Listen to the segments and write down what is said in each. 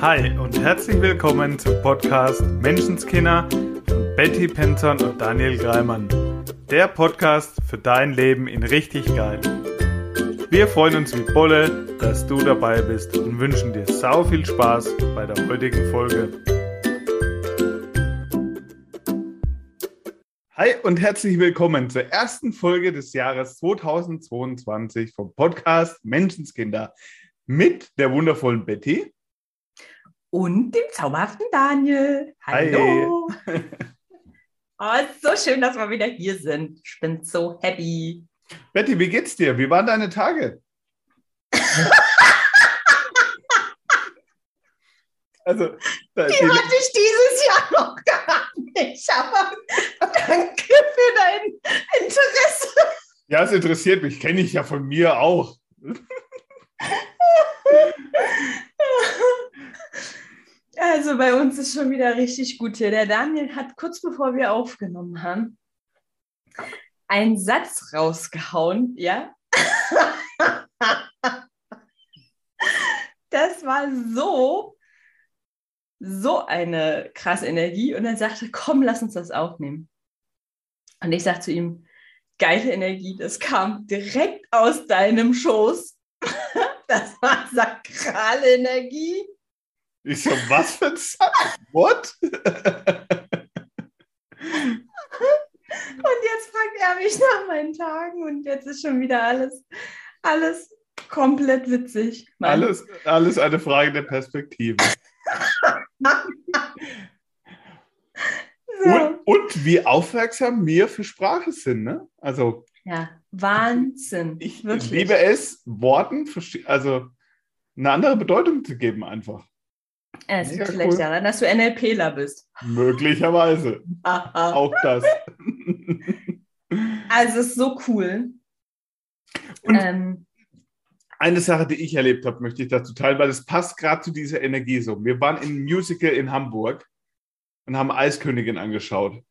Hi und herzlich willkommen zum Podcast Menschenskinder von Betty Penton und Daniel Greimann. Der Podcast für dein Leben in richtig geil. Wir freuen uns wie Bolle, dass du dabei bist und wünschen dir sau viel Spaß bei der heutigen Folge. Hi und herzlich willkommen zur ersten Folge des Jahres 2022 vom Podcast Menschenskinder mit der wundervollen Betty und dem zauberhaften Daniel. Hallo. Hi. oh, so schön, dass wir wieder hier sind. Ich bin so happy. Betty, wie geht's dir? Wie waren deine Tage? also, die hatte ich dieses Jahr noch gar nicht, aber danke für dein Interesse. Ja, es interessiert mich, kenne ich ja von mir auch. Also bei uns ist schon wieder richtig gut hier. Der Daniel hat kurz bevor wir aufgenommen haben, einen Satz rausgehauen, ja. das war so, so eine krasse Energie. Und er sagte, komm, lass uns das aufnehmen. Und ich sagte zu ihm, geile Energie, das kam direkt aus deinem Schoß. Das war sakrale Energie. Ich so, was für ein Satz? What? und jetzt fragt er mich nach meinen Tagen und jetzt ist schon wieder alles, alles komplett witzig. Alles, alles eine Frage der Perspektive. so. und, und, wie aufmerksam wir für Sprache sind, ne? Also. Ja, Wahnsinn. Ich wirklich. liebe es, Worten, also eine andere Bedeutung zu geben, einfach. Es liegt vielleicht cool. daran, dass du NLPler bist. Möglicherweise. Auch das. Also es ist so cool. Ähm, eine Sache, die ich erlebt habe, möchte ich dazu teilen, weil es passt gerade zu dieser Energie so. Wir waren im Musical in Hamburg und haben Eiskönigin angeschaut.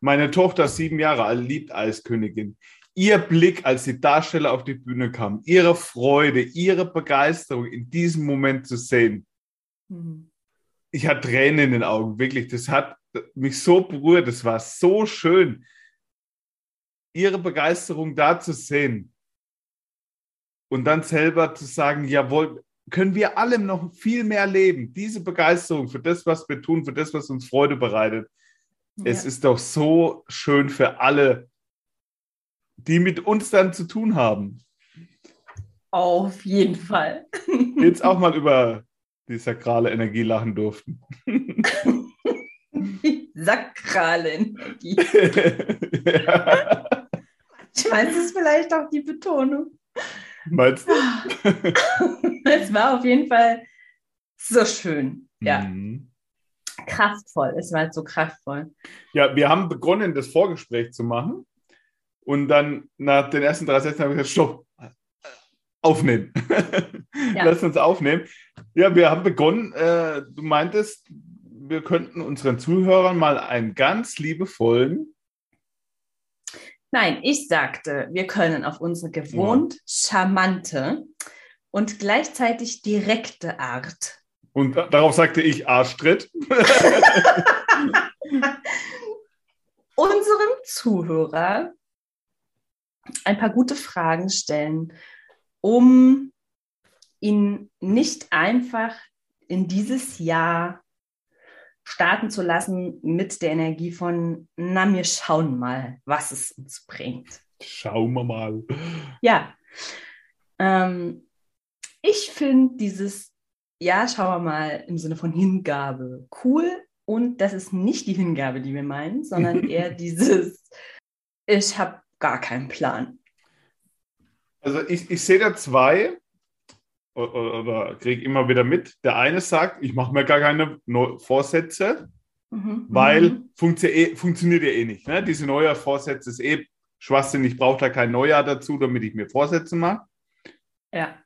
Meine Tochter, sieben Jahre alt, liebt Eiskönigin. Ihr Blick, als die Darsteller auf die Bühne kamen, ihre Freude, ihre Begeisterung in diesem Moment zu sehen, Mhm. Ich hatte Tränen in den Augen, wirklich. Das hat mich so berührt. Das war so schön, ihre Begeisterung da zu sehen. Und dann selber zu sagen, jawohl, können wir allem noch viel mehr leben. Diese Begeisterung für das, was wir tun, für das, was uns Freude bereitet. Ja. Es ist doch so schön für alle, die mit uns dann zu tun haben. Auf jeden Fall. Jetzt auch mal über die sakrale Energie lachen durften. sakrale Energie. ja. Ich weiß es vielleicht auch die Betonung. Meinst du? es war auf jeden Fall so schön. Ja. Mhm. Kraftvoll. Es war halt so kraftvoll. Ja, wir haben begonnen, das Vorgespräch zu machen. Und dann nach den ersten drei Sätzen haben wir gesagt, stopp, aufnehmen. Ja. Lass uns aufnehmen. Ja, wir haben begonnen. Äh, du meintest, wir könnten unseren Zuhörern mal einen ganz liebevollen. Nein, ich sagte, wir können auf unsere gewohnt ja. charmante und gleichzeitig direkte Art. Und darauf sagte ich Arschtritt. unserem Zuhörer ein paar gute Fragen stellen, um ihn nicht einfach in dieses Jahr starten zu lassen mit der Energie von, na, wir schauen mal, was es uns bringt. Schauen wir mal. Ja. Ähm, ich finde dieses, ja, schauen wir mal im Sinne von Hingabe cool. Und das ist nicht die Hingabe, die wir meinen, sondern eher dieses, ich habe gar keinen Plan. Also ich, ich sehe da zwei oder, oder kriege immer wieder mit. Der eine sagt, ich mache mir gar keine Vorsätze, mhm. weil mhm. Funktio eh, funktioniert ja eh nicht. Ne? Diese neue Vorsätze ist eh Schwachsinn. Ich brauche da kein Neujahr dazu, damit ich mir Vorsätze mache. Ja.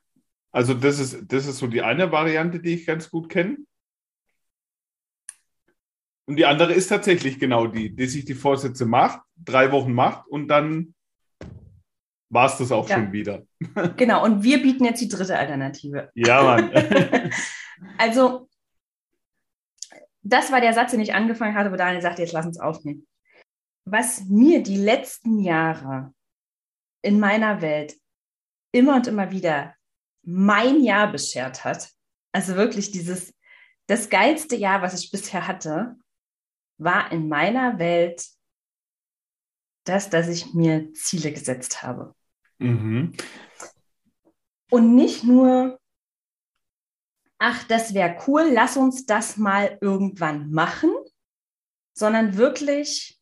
Also das ist, das ist so die eine Variante, die ich ganz gut kenne. Und die andere ist tatsächlich genau die, die sich die Vorsätze macht, drei Wochen macht und dann war es das auch ja. schon wieder. Genau, und wir bieten jetzt die dritte Alternative. Ja, Mann. also, das war der Satz, den ich angefangen hatte, wo Daniel sagte, jetzt lass uns aufnehmen. Was mir die letzten Jahre in meiner Welt immer und immer wieder mein Jahr beschert hat, also wirklich dieses, das geilste Jahr, was ich bisher hatte, war in meiner Welt das, dass ich mir Ziele gesetzt habe. Mhm. Und nicht nur, ach, das wäre cool, lass uns das mal irgendwann machen, sondern wirklich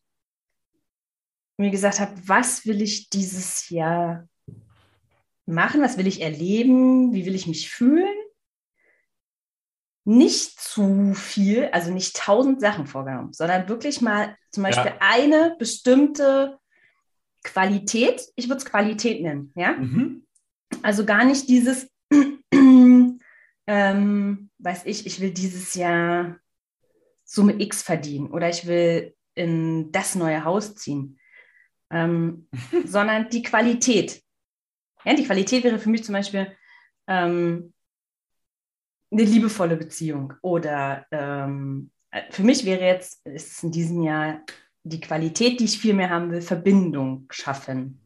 mir gesagt habe, was will ich dieses Jahr machen, was will ich erleben, wie will ich mich fühlen. Nicht zu viel, also nicht tausend Sachen vorgenommen, sondern wirklich mal zum Beispiel ja. eine bestimmte Qualität, ich würde es Qualität nennen, ja. Mhm. Also gar nicht dieses, ähm, weiß ich, ich will dieses Jahr Summe X verdienen oder ich will in das neue Haus ziehen, ähm, sondern die Qualität. Ja, die Qualität wäre für mich zum Beispiel ähm, eine liebevolle Beziehung oder ähm, für mich wäre jetzt ist in diesem Jahr die Qualität, die ich viel mehr haben will, Verbindung schaffen.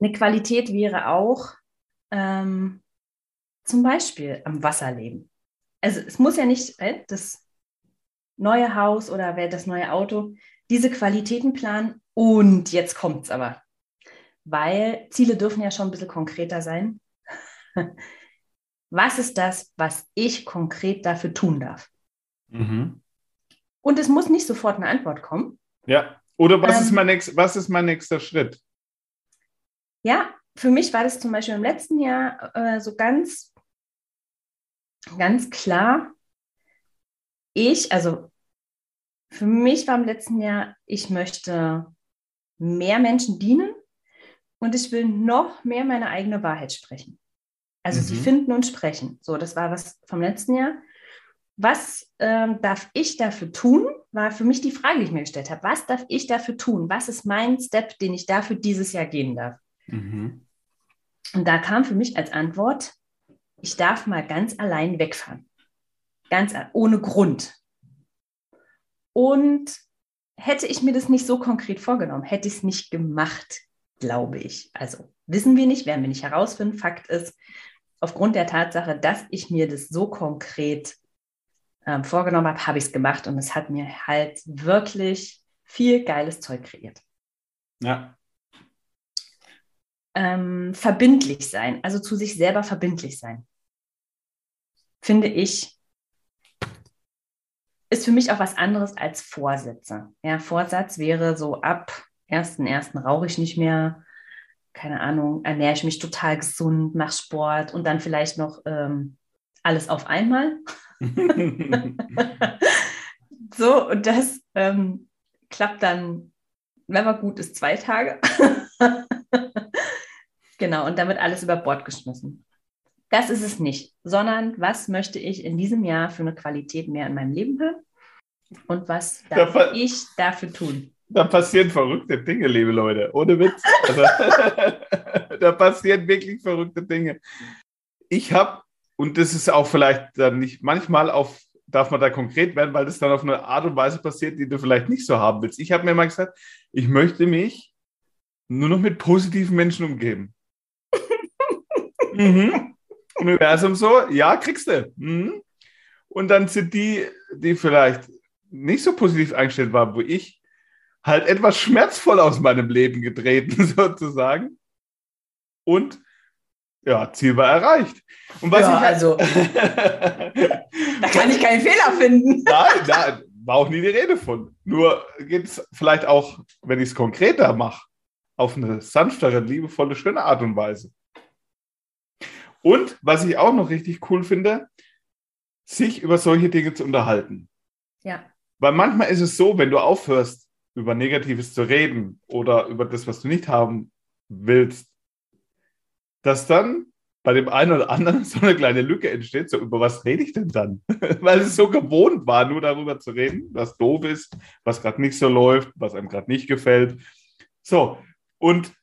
Eine Qualität wäre auch ähm, zum Beispiel am Wasser leben. Also es muss ja nicht äh, das neue Haus oder das neue Auto diese Qualitäten planen und jetzt kommt es aber weil Ziele dürfen ja schon ein bisschen konkreter sein. Was ist das, was ich konkret dafür tun darf? Mhm. Und es muss nicht sofort eine Antwort kommen. Ja, oder was, ähm, ist mein nächst, was ist mein nächster Schritt? Ja, für mich war das zum Beispiel im letzten Jahr äh, so ganz, ganz klar. Ich, also für mich war im letzten Jahr, ich möchte mehr Menschen dienen und ich will noch mehr meine eigene Wahrheit sprechen. Also mhm. sie finden und sprechen. So, das war was vom letzten Jahr. Was ähm, darf ich dafür tun? War für mich die Frage, die ich mir gestellt habe. Was darf ich dafür tun? Was ist mein Step, den ich dafür dieses Jahr gehen darf? Mhm. Und da kam für mich als Antwort, ich darf mal ganz allein wegfahren. Ganz ohne Grund. Und hätte ich mir das nicht so konkret vorgenommen, hätte ich es nicht gemacht, glaube ich. Also wissen wir nicht, werden wir nicht herausfinden. Fakt ist, aufgrund der Tatsache, dass ich mir das so konkret ähm, vorgenommen habe, habe ich es gemacht und es hat mir halt wirklich viel geiles Zeug kreiert. Ja. Ähm, verbindlich sein, also zu sich selber verbindlich sein, finde ich, ist für mich auch was anderes als Vorsätze. Ja, Vorsatz wäre so ab ersten, ersten rauche ich nicht mehr, keine Ahnung, ernähre ich mich total gesund, mache Sport und dann vielleicht noch ähm, alles auf einmal. so, und das ähm, klappt dann, wenn man gut ist, zwei Tage. genau, und damit alles über Bord geschmissen. Das ist es nicht, sondern was möchte ich in diesem Jahr für eine Qualität mehr in meinem Leben haben? Und was darf ich dafür tun? Da passieren verrückte Dinge, liebe Leute. Ohne Witz. Also, da passieren wirklich verrückte Dinge. Ich habe, und das ist auch vielleicht dann nicht, manchmal auf, darf man da konkret werden, weil das dann auf eine Art und Weise passiert, die du vielleicht nicht so haben willst. Ich habe mir mal gesagt, ich möchte mich nur noch mit positiven Menschen umgeben. mhm. Universum so, ja, kriegst du. Mhm. Und dann sind die, die vielleicht nicht so positiv eingestellt waren, wo ich halt etwas schmerzvoll aus meinem Leben getreten, sozusagen. Und ja, Ziel war erreicht. Und was ja, ich halt also, da kann ich keinen Fehler finden. Nein, nein, war auch nie die Rede von. Nur geht es vielleicht auch, wenn ich es konkreter mache, auf eine sanftere, liebevolle, schöne Art und Weise. Und was ich auch noch richtig cool finde, sich über solche Dinge zu unterhalten. Ja. Weil manchmal ist es so, wenn du aufhörst, über Negatives zu reden oder über das, was du nicht haben willst, dass dann bei dem einen oder anderen so eine kleine Lücke entsteht, so über was rede ich denn dann? Weil es so gewohnt war, nur darüber zu reden, was doof ist, was gerade nicht so läuft, was einem gerade nicht gefällt. So, und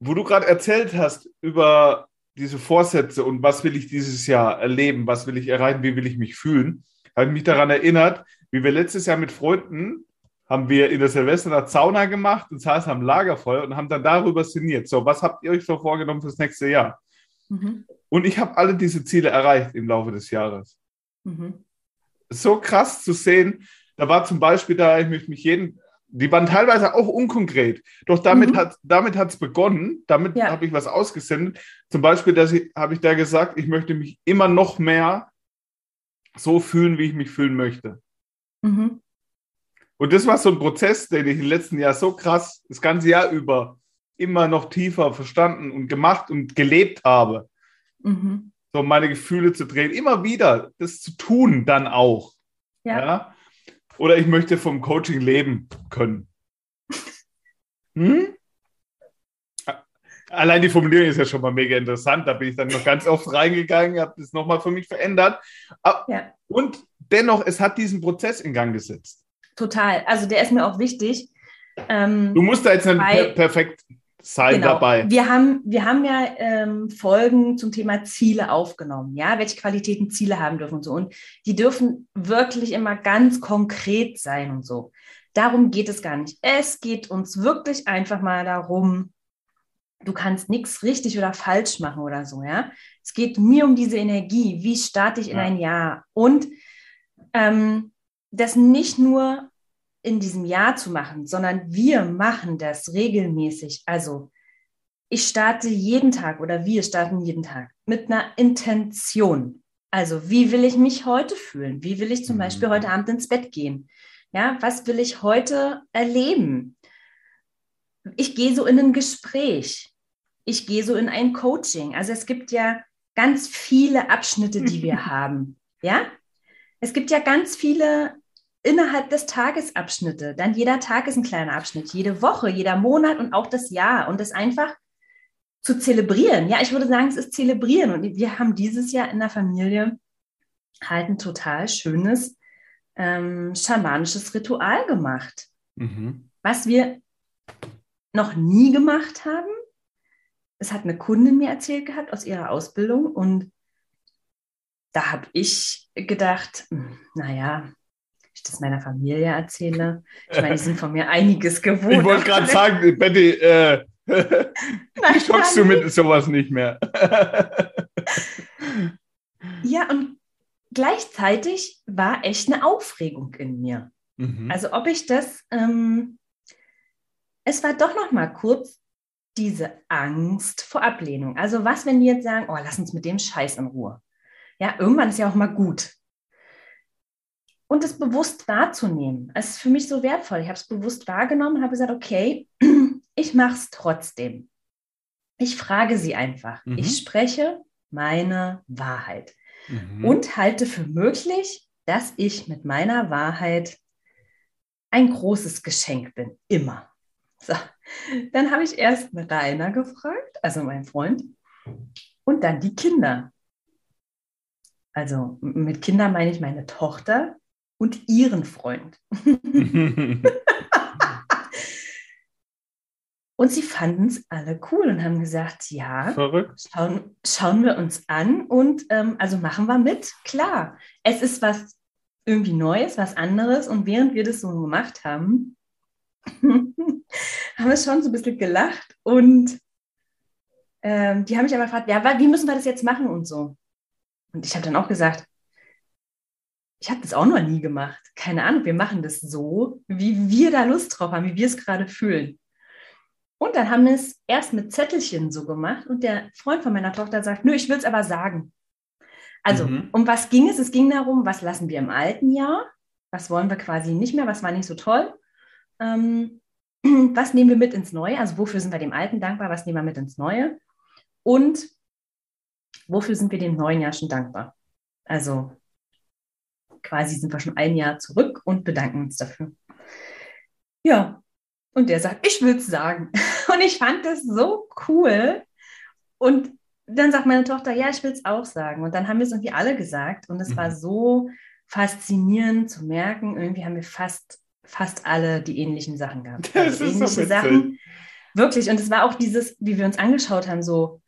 wo du gerade erzählt hast über diese Vorsätze und was will ich dieses Jahr erleben, was will ich erreichen, wie will ich mich fühlen, habe ich mich daran erinnert, wie wir letztes Jahr mit Freunden haben wir in der Silvesternacht Sauna gemacht und saßen am Lagerfeuer und haben dann darüber sinniert. So, was habt ihr euch so vorgenommen fürs nächste Jahr? Mhm. Und ich habe alle diese Ziele erreicht im Laufe des Jahres. Mhm. So krass zu sehen. Da war zum Beispiel da, ich möchte mich jeden, die waren teilweise auch unkonkret. Doch damit mhm. hat damit es begonnen. Damit ja. habe ich was ausgesendet. Zum Beispiel, dass ich habe ich da gesagt, ich möchte mich immer noch mehr so fühlen, wie ich mich fühlen möchte. Mhm. Und das war so ein Prozess, den ich im letzten Jahr so krass das ganze Jahr über immer noch tiefer verstanden und gemacht und gelebt habe. Mhm. So meine Gefühle zu drehen, immer wieder das zu tun dann auch. Ja. ja? Oder ich möchte vom Coaching leben können. Hm? Allein die Formulierung ist ja schon mal mega interessant. Da bin ich dann noch ganz oft reingegangen, habe das nochmal für mich verändert. Ja. Und dennoch, es hat diesen Prozess in Gang gesetzt. Total. Also der ist mir auch wichtig. Ähm, du musst da jetzt nicht per perfekt sein genau. dabei. Wir haben, wir haben ja ähm, Folgen zum Thema Ziele aufgenommen, ja, welche Qualitäten Ziele haben dürfen und so. Und die dürfen wirklich immer ganz konkret sein und so. Darum geht es gar nicht. Es geht uns wirklich einfach mal darum, du kannst nichts richtig oder falsch machen oder so, ja. Es geht mir um diese Energie. Wie starte ich in ja. ein Jahr? Und ähm, das nicht nur in diesem Jahr zu machen, sondern wir machen das regelmäßig. Also ich starte jeden Tag oder wir starten jeden Tag mit einer Intention. Also wie will ich mich heute fühlen? Wie will ich zum Beispiel mhm. heute Abend ins Bett gehen? Ja, was will ich heute erleben? Ich gehe so in ein Gespräch. Ich gehe so in ein Coaching. Also es gibt ja ganz viele Abschnitte, die wir haben. Ja, es gibt ja ganz viele innerhalb des Tagesabschnitte. Dann jeder Tag ist ein kleiner Abschnitt, jede Woche, jeder Monat und auch das Jahr. Und das einfach zu zelebrieren. Ja, ich würde sagen, es ist zelebrieren. Und wir haben dieses Jahr in der Familie halt ein total schönes ähm, schamanisches Ritual gemacht. Mhm. Was wir noch nie gemacht haben. Es hat eine Kundin mir erzählt gehabt aus ihrer Ausbildung und da habe ich gedacht, hm, naja, das meiner Familie erzähle. Ich meine, die sind von mir einiges gewohnt. Ich wollte gerade sagen, Betty, äh, schockst du mit sowas nicht mehr? ja, und gleichzeitig war echt eine Aufregung in mir. Mhm. Also ob ich das, ähm, es war doch noch mal kurz diese Angst vor Ablehnung. Also was, wenn die jetzt sagen, oh, lass uns mit dem Scheiß in Ruhe. Ja, irgendwann ist ja auch mal gut und es bewusst wahrzunehmen. Es ist für mich so wertvoll. Ich habe es bewusst wahrgenommen und habe gesagt, okay, ich mache es trotzdem. Ich frage sie einfach. Mhm. Ich spreche meine Wahrheit mhm. und halte für möglich, dass ich mit meiner Wahrheit ein großes Geschenk bin. Immer. So. Dann habe ich erst Rainer gefragt, also mein Freund, und dann die Kinder. Also mit Kindern meine ich meine Tochter, und ihren Freund. und sie fanden es alle cool und haben gesagt, ja, schauen, schauen wir uns an und ähm, also machen wir mit. Klar, es ist was irgendwie Neues, was anderes und während wir das so gemacht haben, haben wir schon so ein bisschen gelacht und ähm, die haben mich aber gefragt, ja, wie müssen wir das jetzt machen und so. Und ich habe dann auch gesagt, ich habe das auch noch nie gemacht. Keine Ahnung, wir machen das so, wie wir da Lust drauf haben, wie wir es gerade fühlen. Und dann haben wir es erst mit Zettelchen so gemacht und der Freund von meiner Tochter sagt, nö, ich will es aber sagen. Also, mhm. um was ging es? Es ging darum, was lassen wir im alten Jahr? Was wollen wir quasi nicht mehr? Was war nicht so toll? Ähm, was nehmen wir mit ins Neue? Also, wofür sind wir dem Alten dankbar? Was nehmen wir mit ins Neue? Und wofür sind wir dem neuen Jahr schon dankbar? Also, quasi sind wir schon ein Jahr zurück und bedanken uns dafür. Ja, und der sagt, ich will es sagen. Und ich fand das so cool. Und dann sagt meine Tochter, ja, ich will es auch sagen. Und dann haben wir es irgendwie alle gesagt. Und es mhm. war so faszinierend zu merken, irgendwie haben wir fast, fast alle die ähnlichen Sachen gehabt. Das also ist ähnliche so Sachen. Wirklich. Und es war auch dieses, wie wir uns angeschaut haben, so,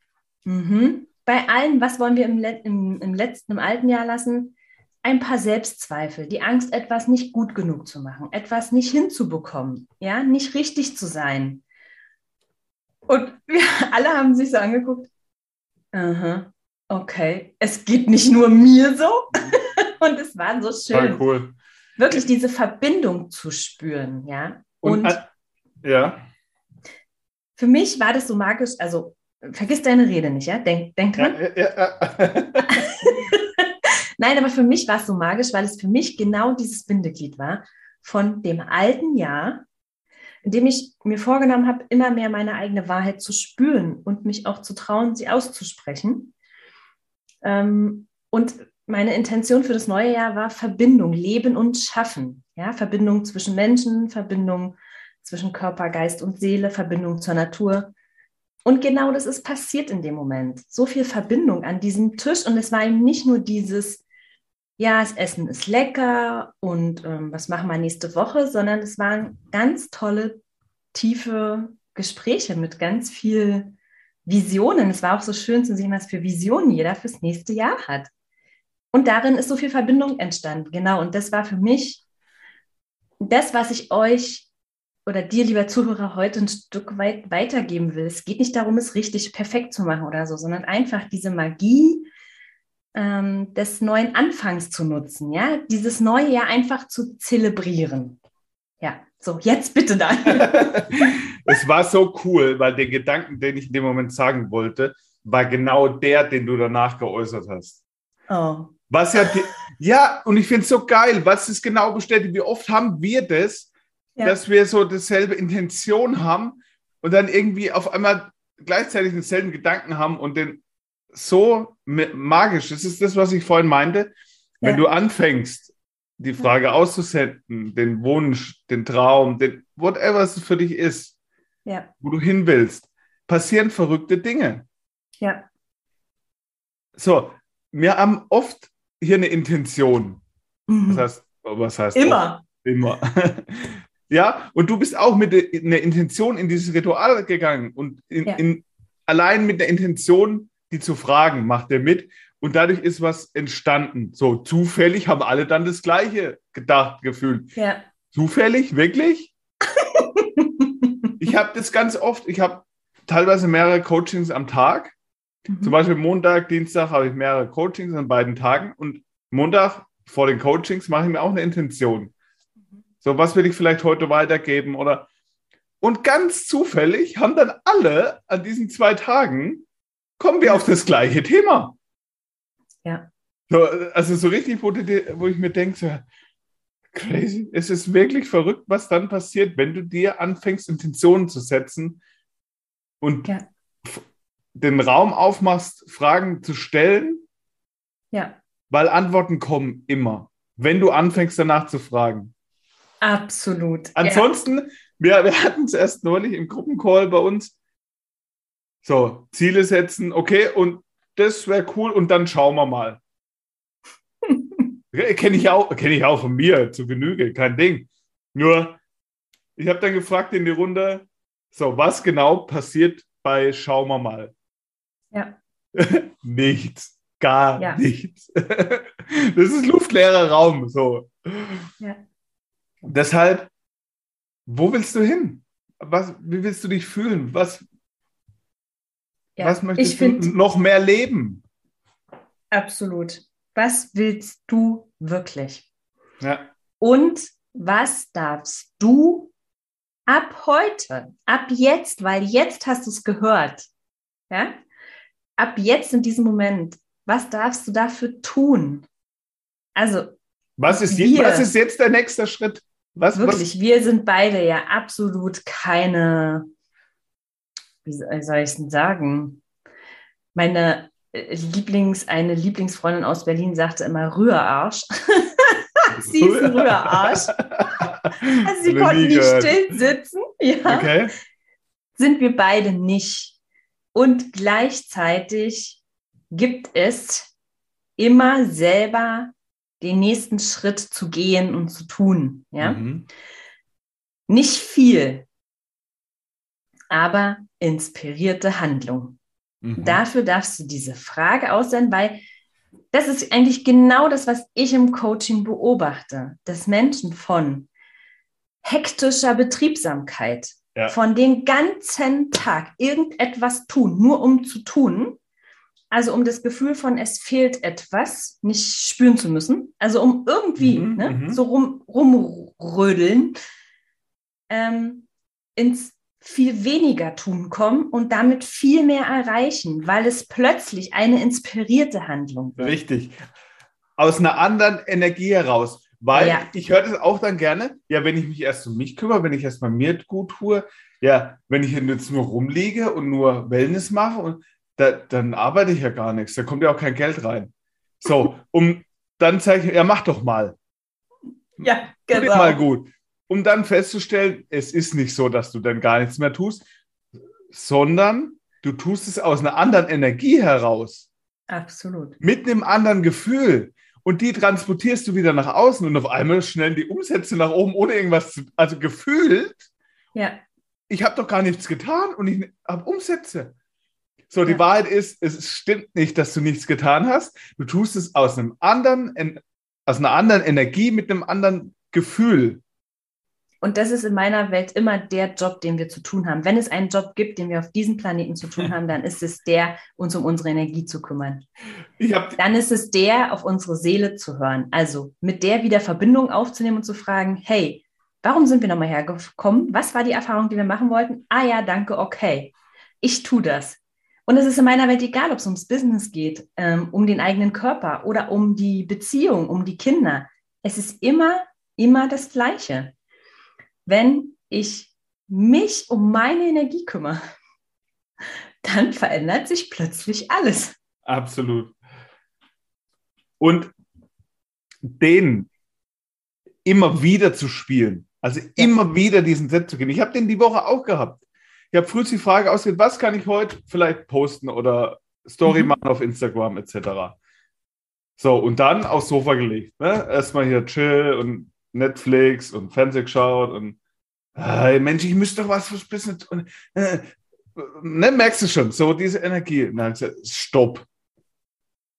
mhm. bei allen, was wollen wir im, im, im letzten, im alten Jahr lassen? Ein paar Selbstzweifel, die Angst, etwas nicht gut genug zu machen, etwas nicht hinzubekommen, ja, nicht richtig zu sein. Und wir alle haben sich so angeguckt, aha, okay, es geht nicht nur mir so. Und es war so schön. cool. Wirklich diese Verbindung zu spüren, ja. Und, Und ja. Für mich war das so magisch, also vergiss deine Rede nicht, ja? Denk, denk dran. Ja, ja, ja. Nein, aber für mich war es so magisch, weil es für mich genau dieses Bindeglied war von dem alten Jahr, in dem ich mir vorgenommen habe, immer mehr meine eigene Wahrheit zu spüren und mich auch zu trauen, sie auszusprechen. Ähm, und meine Intention für das neue Jahr war Verbindung, Leben und Schaffen. Ja, Verbindung zwischen Menschen, Verbindung zwischen Körper, Geist und Seele, Verbindung zur Natur. Und genau das ist passiert in dem Moment. So viel Verbindung an diesem Tisch. Und es war eben nicht nur dieses, ja, das Essen ist lecker und ähm, was machen wir nächste Woche, sondern es waren ganz tolle, tiefe Gespräche mit ganz viel Visionen. Es war auch so schön zu sehen, was für Visionen jeder fürs nächste Jahr hat. Und darin ist so viel Verbindung entstanden. Genau. Und das war für mich das, was ich euch oder dir, lieber Zuhörer, heute ein Stück weit weitergeben will. Es geht nicht darum, es richtig perfekt zu machen oder so, sondern einfach diese Magie ähm, des neuen Anfangs zu nutzen, ja, dieses neue Jahr einfach zu zelebrieren. Ja, so, jetzt bitte dann. es war so cool, weil der Gedanken, den ich in dem Moment sagen wollte, war genau der, den du danach geäußert hast. Oh. Was ja, ja, und ich finde es so geil, was es genau bestätigt. Wie oft haben wir das, ja. dass wir so dasselbe Intention haben und dann irgendwie auf einmal gleichzeitig denselben Gedanken haben und den so magisch. Das ist das, was ich vorhin meinte. Wenn ja. du anfängst, die Frage auszusenden, den Wunsch, den Traum, den whatever es für dich ist, ja. wo du hin willst, passieren verrückte Dinge. Ja. So, wir haben oft hier eine Intention. Mhm. Was heißt, was heißt immer? Oft? Immer. ja, und du bist auch mit einer Intention in dieses Ritual gegangen und in, ja. in, allein mit der Intention, die zu fragen, macht er mit. Und dadurch ist was entstanden. So zufällig haben alle dann das Gleiche gedacht, gefühlt. Ja. Zufällig, wirklich? ich habe das ganz oft. Ich habe teilweise mehrere Coachings am Tag. Mhm. Zum Beispiel Montag, Dienstag habe ich mehrere Coachings an beiden Tagen. Und Montag vor den Coachings mache ich mir auch eine Intention. Mhm. So, was will ich vielleicht heute weitergeben? Oder und ganz zufällig haben dann alle an diesen zwei Tagen kommen wir auf das gleiche Thema. Ja. So, also so richtig, wo, die, wo ich mir denke, so, crazy, es ist wirklich verrückt, was dann passiert, wenn du dir anfängst, Intentionen zu setzen und ja. den Raum aufmachst, Fragen zu stellen. Ja. Weil Antworten kommen immer, wenn du anfängst, danach zu fragen. Absolut. Ansonsten, ja. wir, wir hatten es erst neulich im Gruppencall bei uns. So, Ziele setzen, okay, und das wäre cool und dann schauen wir mal. Kenne ich, auch, kenn ich auch von mir zu Genüge, kein Ding. Nur, ich habe dann gefragt in die Runde, so, was genau passiert bei Schauen wir mal? Ja. nichts, gar ja. nichts. das ist luftleerer Raum, so. Ja. Deshalb, wo willst du hin? Was, wie willst du dich fühlen? Was, ja, Was möchtest du noch mehr leben? Absolut. Was willst du wirklich? Ja. Und was darfst du ab heute, ab jetzt, weil jetzt hast du es gehört, ja? Ab jetzt in diesem Moment, was darfst du dafür tun? Also, was ist, wir, was ist jetzt der nächste Schritt? Was, wirklich, was? wir sind beide ja absolut keine wie soll ich es denn sagen? Meine äh, Lieblings, eine Lieblingsfreundin aus Berlin sagte immer Rührarsch. Sie ist ein Rührarsch. Also sie konnten nicht still sitzen. Ja. Okay. Sind wir beide nicht. Und gleichzeitig gibt es immer selber den nächsten Schritt zu gehen und zu tun. Ja? Mhm. Nicht viel, aber inspirierte Handlung. Mhm. Dafür darfst du diese Frage aussenden, weil das ist eigentlich genau das, was ich im Coaching beobachte, dass Menschen von hektischer Betriebsamkeit, ja. von den ganzen Tag irgendetwas tun, nur um zu tun, also um das Gefühl von es fehlt etwas nicht spüren zu müssen, also um irgendwie mhm, ne, mhm. so rum, rumrödeln, ähm, ins viel weniger tun kommen und damit viel mehr erreichen, weil es plötzlich eine inspirierte Handlung wird. Richtig. Aus einer anderen Energie heraus. Weil ja. ich höre das auch dann gerne, ja, wenn ich mich erst um mich kümmere, wenn ich erst mal mir gut tue, ja, wenn ich jetzt nur rumliege und nur Wellness mache, und da, dann arbeite ich ja gar nichts, da kommt ja auch kein Geld rein. So, um dann zeige ich, ja, mach doch mal. Ja, genau. mal gut um dann festzustellen, es ist nicht so, dass du dann gar nichts mehr tust, sondern du tust es aus einer anderen Energie heraus. Absolut. Mit einem anderen Gefühl. Und die transportierst du wieder nach außen und auf einmal schnellen die Umsätze nach oben, ohne irgendwas zu, also gefühlt. Ja. Ich habe doch gar nichts getan und ich habe Umsätze. So, die ja. Wahrheit ist, es stimmt nicht, dass du nichts getan hast. Du tust es aus einem anderen, aus einer anderen Energie mit einem anderen Gefühl. Und das ist in meiner Welt immer der Job, den wir zu tun haben. Wenn es einen Job gibt, den wir auf diesem Planeten zu tun haben, dann ist es der, uns um unsere Energie zu kümmern. Dann ist es der, auf unsere Seele zu hören. Also mit der wieder Verbindung aufzunehmen und zu fragen, hey, warum sind wir nochmal hergekommen? Was war die Erfahrung, die wir machen wollten? Ah ja, danke, okay. Ich tue das. Und es ist in meiner Welt egal, ob es ums Business geht, ähm, um den eigenen Körper oder um die Beziehung, um die Kinder. Es ist immer, immer das Gleiche wenn ich mich um meine Energie kümmere, dann verändert sich plötzlich alles. Absolut. Und den immer wieder zu spielen, also immer wieder diesen Set zu gehen. Ich habe den die Woche auch gehabt. Ich habe früh die Frage ausgewählt, was kann ich heute vielleicht posten oder Story mhm. machen auf Instagram etc. So, und dann aufs Sofa gelegt. Ne? Erstmal hier chill und Netflix und Fernseh geschaut und äh, Mensch, ich müsste doch was fürs. Und, äh, ne, merkst du schon, so diese Energie. Gesagt, stopp.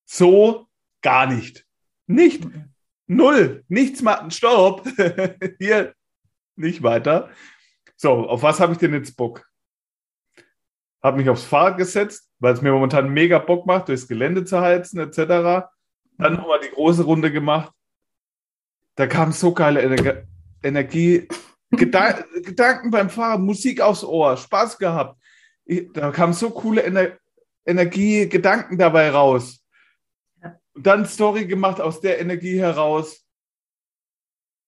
So gar nicht. Nicht. Null. Nichts machen. Stopp. Hier nicht weiter. So, auf was habe ich denn jetzt Bock? Habe mich aufs Fahrrad gesetzt, weil es mir momentan mega Bock macht, durchs Gelände zu heizen, etc. Dann nochmal die große Runde gemacht. Da kam so geile Ener Energie Gedan Gedanken beim Fahren, Musik aufs Ohr, Spaß gehabt. Ich, da kam so coole Ener Energie, Gedanken dabei raus. Und dann Story gemacht aus der Energie heraus.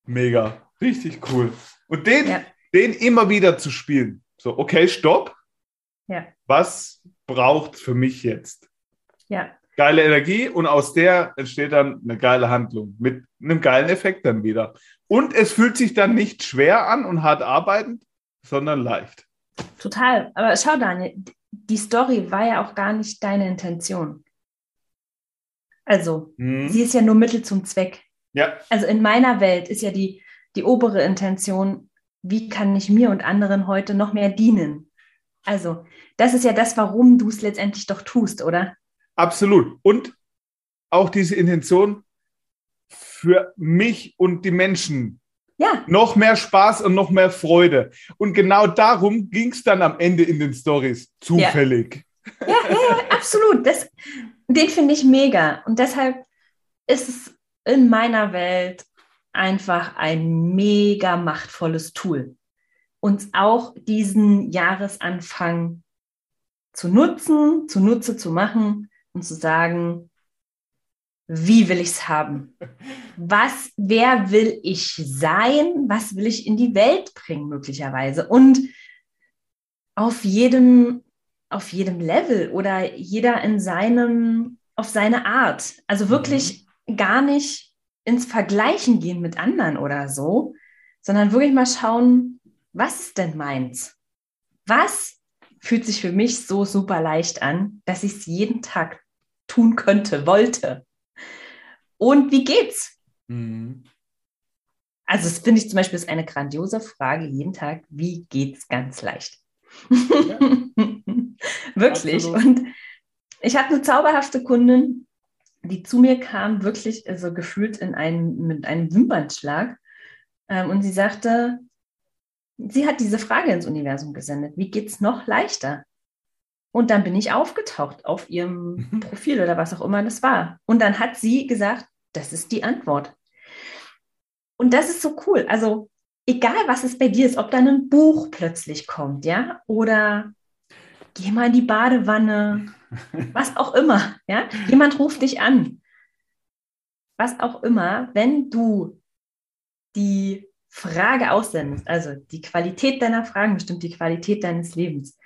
Mega, richtig cool. Und den, ja. den immer wieder zu spielen. So, okay, stopp. Ja. Was braucht für mich jetzt? Ja. Geile Energie und aus der entsteht dann eine geile Handlung mit einem geilen Effekt dann wieder. Und es fühlt sich dann nicht schwer an und hart arbeitend, sondern leicht. Total. Aber schau, Daniel, die Story war ja auch gar nicht deine Intention. Also, hm. sie ist ja nur Mittel zum Zweck. Ja. Also in meiner Welt ist ja die, die obere Intention, wie kann ich mir und anderen heute noch mehr dienen? Also, das ist ja das, warum du es letztendlich doch tust, oder? Absolut. Und auch diese Intention, für mich und die Menschen. Ja. Noch mehr Spaß und noch mehr Freude. Und genau darum ging es dann am Ende in den Stories. Zufällig. Ja, ja, ja absolut. Das, den finde ich mega. Und deshalb ist es in meiner Welt einfach ein mega machtvolles Tool. Uns auch diesen Jahresanfang zu nutzen, zunutze zu machen und zu sagen, wie will ich es haben? Was, wer will ich sein? Was will ich in die Welt bringen, möglicherweise? Und auf jedem, auf jedem Level oder jeder in seinem, auf seine Art. Also wirklich mhm. gar nicht ins Vergleichen gehen mit anderen oder so, sondern wirklich mal schauen, was ist denn meins? Was fühlt sich für mich so super leicht an, dass ich es jeden Tag tun könnte, wollte? Und wie geht's? Mhm. Also, das finde ich zum Beispiel ist eine grandiose Frage jeden Tag. Wie geht's ganz leicht? Ja. Wirklich. Absolut. Und ich hatte eine zauberhafte Kundin, die zu mir kam, wirklich so also gefühlt in einem, mit einem Wimpernschlag. Ähm, und sie sagte, sie hat diese Frage ins Universum gesendet. Wie geht es noch leichter? Und dann bin ich aufgetaucht auf ihrem mhm. Profil oder was auch immer das war. Und dann hat sie gesagt, das ist die Antwort. Und das ist so cool. Also egal, was es bei dir ist, ob dann ein Buch plötzlich kommt, ja, oder geh mal in die Badewanne, was auch immer, ja, jemand ruft dich an, was auch immer, wenn du die Frage aussendest, also die Qualität deiner Fragen bestimmt die Qualität deines Lebens.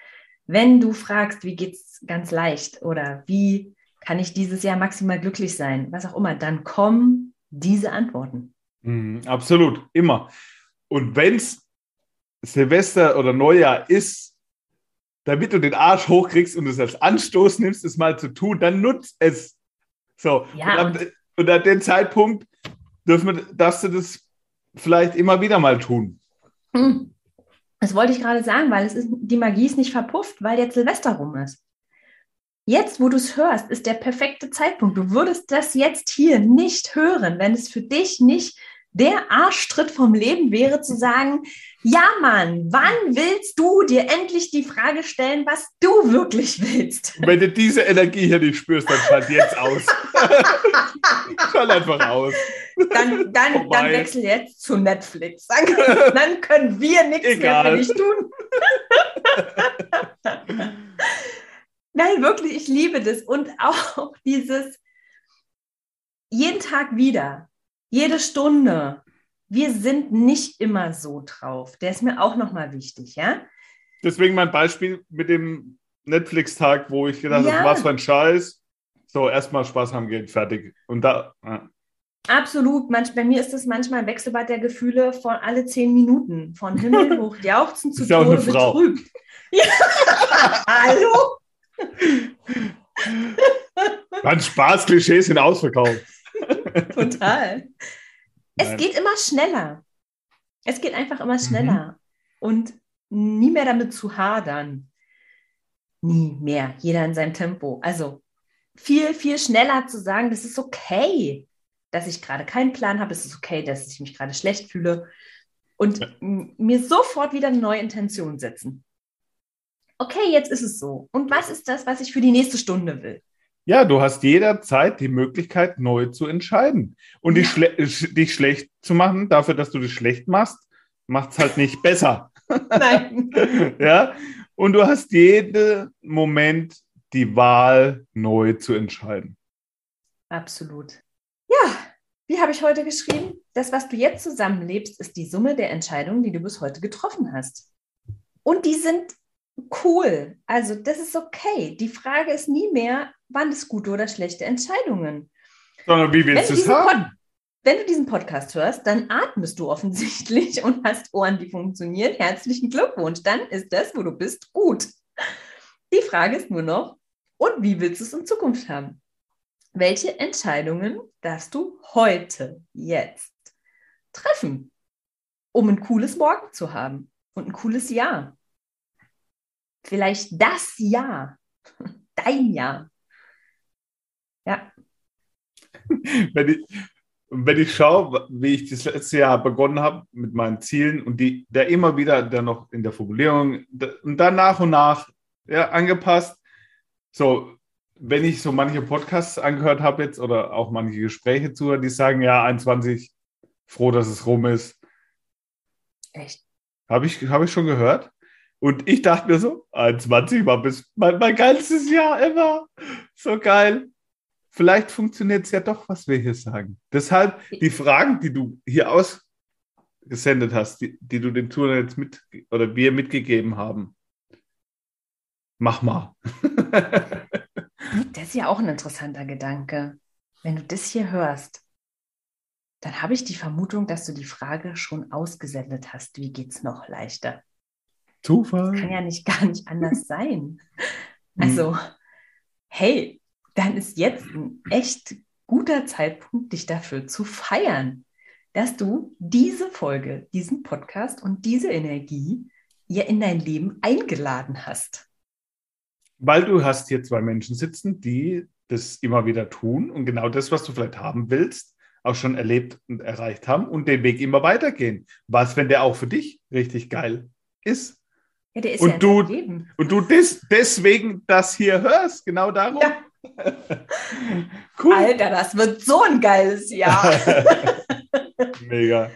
Wenn du fragst, wie geht's ganz leicht oder wie kann ich dieses Jahr maximal glücklich sein, was auch immer, dann kommen diese Antworten. Mm, absolut, immer. Und wenn es Silvester oder Neujahr ist, damit du den Arsch hochkriegst und es als Anstoß nimmst, es mal zu tun, dann nutzt es. So. Ja, und, ab, und an dem Zeitpunkt dürfen, darfst du das vielleicht immer wieder mal tun. Hm. Das wollte ich gerade sagen, weil es ist, die Magie ist nicht verpufft, weil jetzt Silvester rum ist. Jetzt, wo du es hörst, ist der perfekte Zeitpunkt. Du würdest das jetzt hier nicht hören, wenn es für dich nicht der Arschtritt vom Leben wäre zu sagen, ja Mann, wann willst du dir endlich die Frage stellen, was du wirklich willst? Wenn du diese Energie hier nicht spürst, dann schalt jetzt aus. schalt einfach aus. Dann, dann, dann wechsel jetzt zu Netflix. Dann, dann können wir nichts mehr für dich tun. Nein, wirklich, ich liebe das. Und auch dieses jeden Tag wieder jede Stunde. Wir sind nicht immer so drauf. Der ist mir auch nochmal wichtig, ja? Deswegen mein Beispiel mit dem Netflix-Tag, wo ich gedacht ja. habe, was für ein Scheiß. So, erstmal Spaß haben gehen, fertig. Und da. Ja. Absolut. Manch, bei mir ist es manchmal ein Wechselbad der Gefühle von alle zehn Minuten. Von Himmel hoch jauchzen zu Tode betrübt. Ja. Hallo? Mein Spaß-Klischees sind ausverkauft. Total. Es geht immer schneller. Es geht einfach immer schneller. Mhm. Und nie mehr damit zu hadern. Nie mehr. Jeder in seinem Tempo. Also viel, viel schneller zu sagen, das ist okay, dass ich gerade keinen Plan habe. Es ist okay, dass ich mich gerade schlecht fühle. Und ja. mir sofort wieder eine neue Intention setzen. Okay, jetzt ist es so. Und was ist das, was ich für die nächste Stunde will? Ja, du hast jederzeit die Möglichkeit, neu zu entscheiden. Und dich, schle dich schlecht zu machen, dafür, dass du dich schlecht machst, macht es halt nicht besser. Nein. ja, und du hast jeden Moment die Wahl, neu zu entscheiden. Absolut. Ja, wie habe ich heute geschrieben? Das, was du jetzt zusammenlebst, ist die Summe der Entscheidungen, die du bis heute getroffen hast. Und die sind cool. Also das ist okay. Die Frage ist nie mehr, waren das gute oder schlechte Entscheidungen. Sondern wie willst du es haben? wenn du diesen Podcast hörst, dann atmest du offensichtlich und hast Ohren, die funktionieren. Herzlichen Glückwunsch. Dann ist das, wo du bist, gut. Die Frage ist nur noch, und wie willst du es in Zukunft haben? Welche Entscheidungen darfst du heute, jetzt treffen, um ein cooles Morgen zu haben und ein cooles Jahr? Vielleicht das Jahr, dein Jahr. Ja. Wenn ich, wenn ich schaue, wie ich das letzte Jahr begonnen habe mit meinen Zielen und die da immer wieder dann noch in der Formulierung und dann nach und nach ja, angepasst. So, wenn ich so manche Podcasts angehört habe jetzt oder auch manche Gespräche zuhöre, die sagen, ja, 21, froh, dass es rum ist. Echt? Habe ich, hab ich schon gehört. Und ich dachte mir so, 21 war bis mein, mein ganzes Jahr immer. So geil. Vielleicht funktioniert es ja doch, was wir hier sagen. Deshalb die Fragen, die du hier ausgesendet hast, die, die du dem Tour jetzt mit oder wir mitgegeben haben. Mach mal. das ist ja auch ein interessanter Gedanke. Wenn du das hier hörst, dann habe ich die Vermutung, dass du die Frage schon ausgesendet hast. Wie geht es noch leichter? Zufall. Das kann ja nicht gar nicht anders sein. Also, hey, dann ist jetzt ein echt guter Zeitpunkt, dich dafür zu feiern, dass du diese Folge, diesen Podcast und diese Energie ihr in dein Leben eingeladen hast. Weil du hast hier zwei Menschen sitzen, die das immer wieder tun und genau das, was du vielleicht haben willst, auch schon erlebt und erreicht haben und den Weg immer weitergehen. Was, wenn der auch für dich richtig geil ist? Ja, der ist und ja du, Leben. Und du des, deswegen das hier hörst, genau darum. Ja. cool. Alter, das wird so ein geiles Jahr. mega.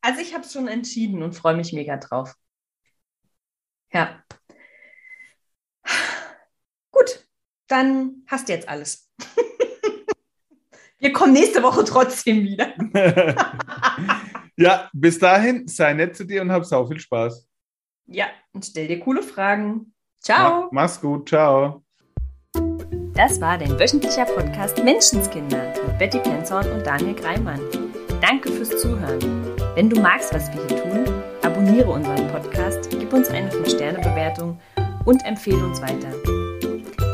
Also ich habe es schon entschieden und freue mich mega drauf. Ja. Gut, dann hast du jetzt alles. Wir kommen nächste Woche trotzdem wieder. ja, bis dahin, sei nett zu dir und hab sau viel Spaß. Ja, und stell dir coole Fragen. Ciao. mach's gut, ciao. Das war dein wöchentlicher Podcast Menschenskinder mit Betty Penzorn und Daniel Greimann. Danke fürs Zuhören. Wenn du magst, was wir hier tun, abonniere unseren Podcast, gib uns eine 5-Sterne-Bewertung und empfehle uns weiter.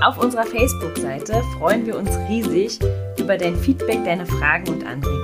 Auf unserer Facebook-Seite freuen wir uns riesig über dein Feedback, deine Fragen und Anregungen.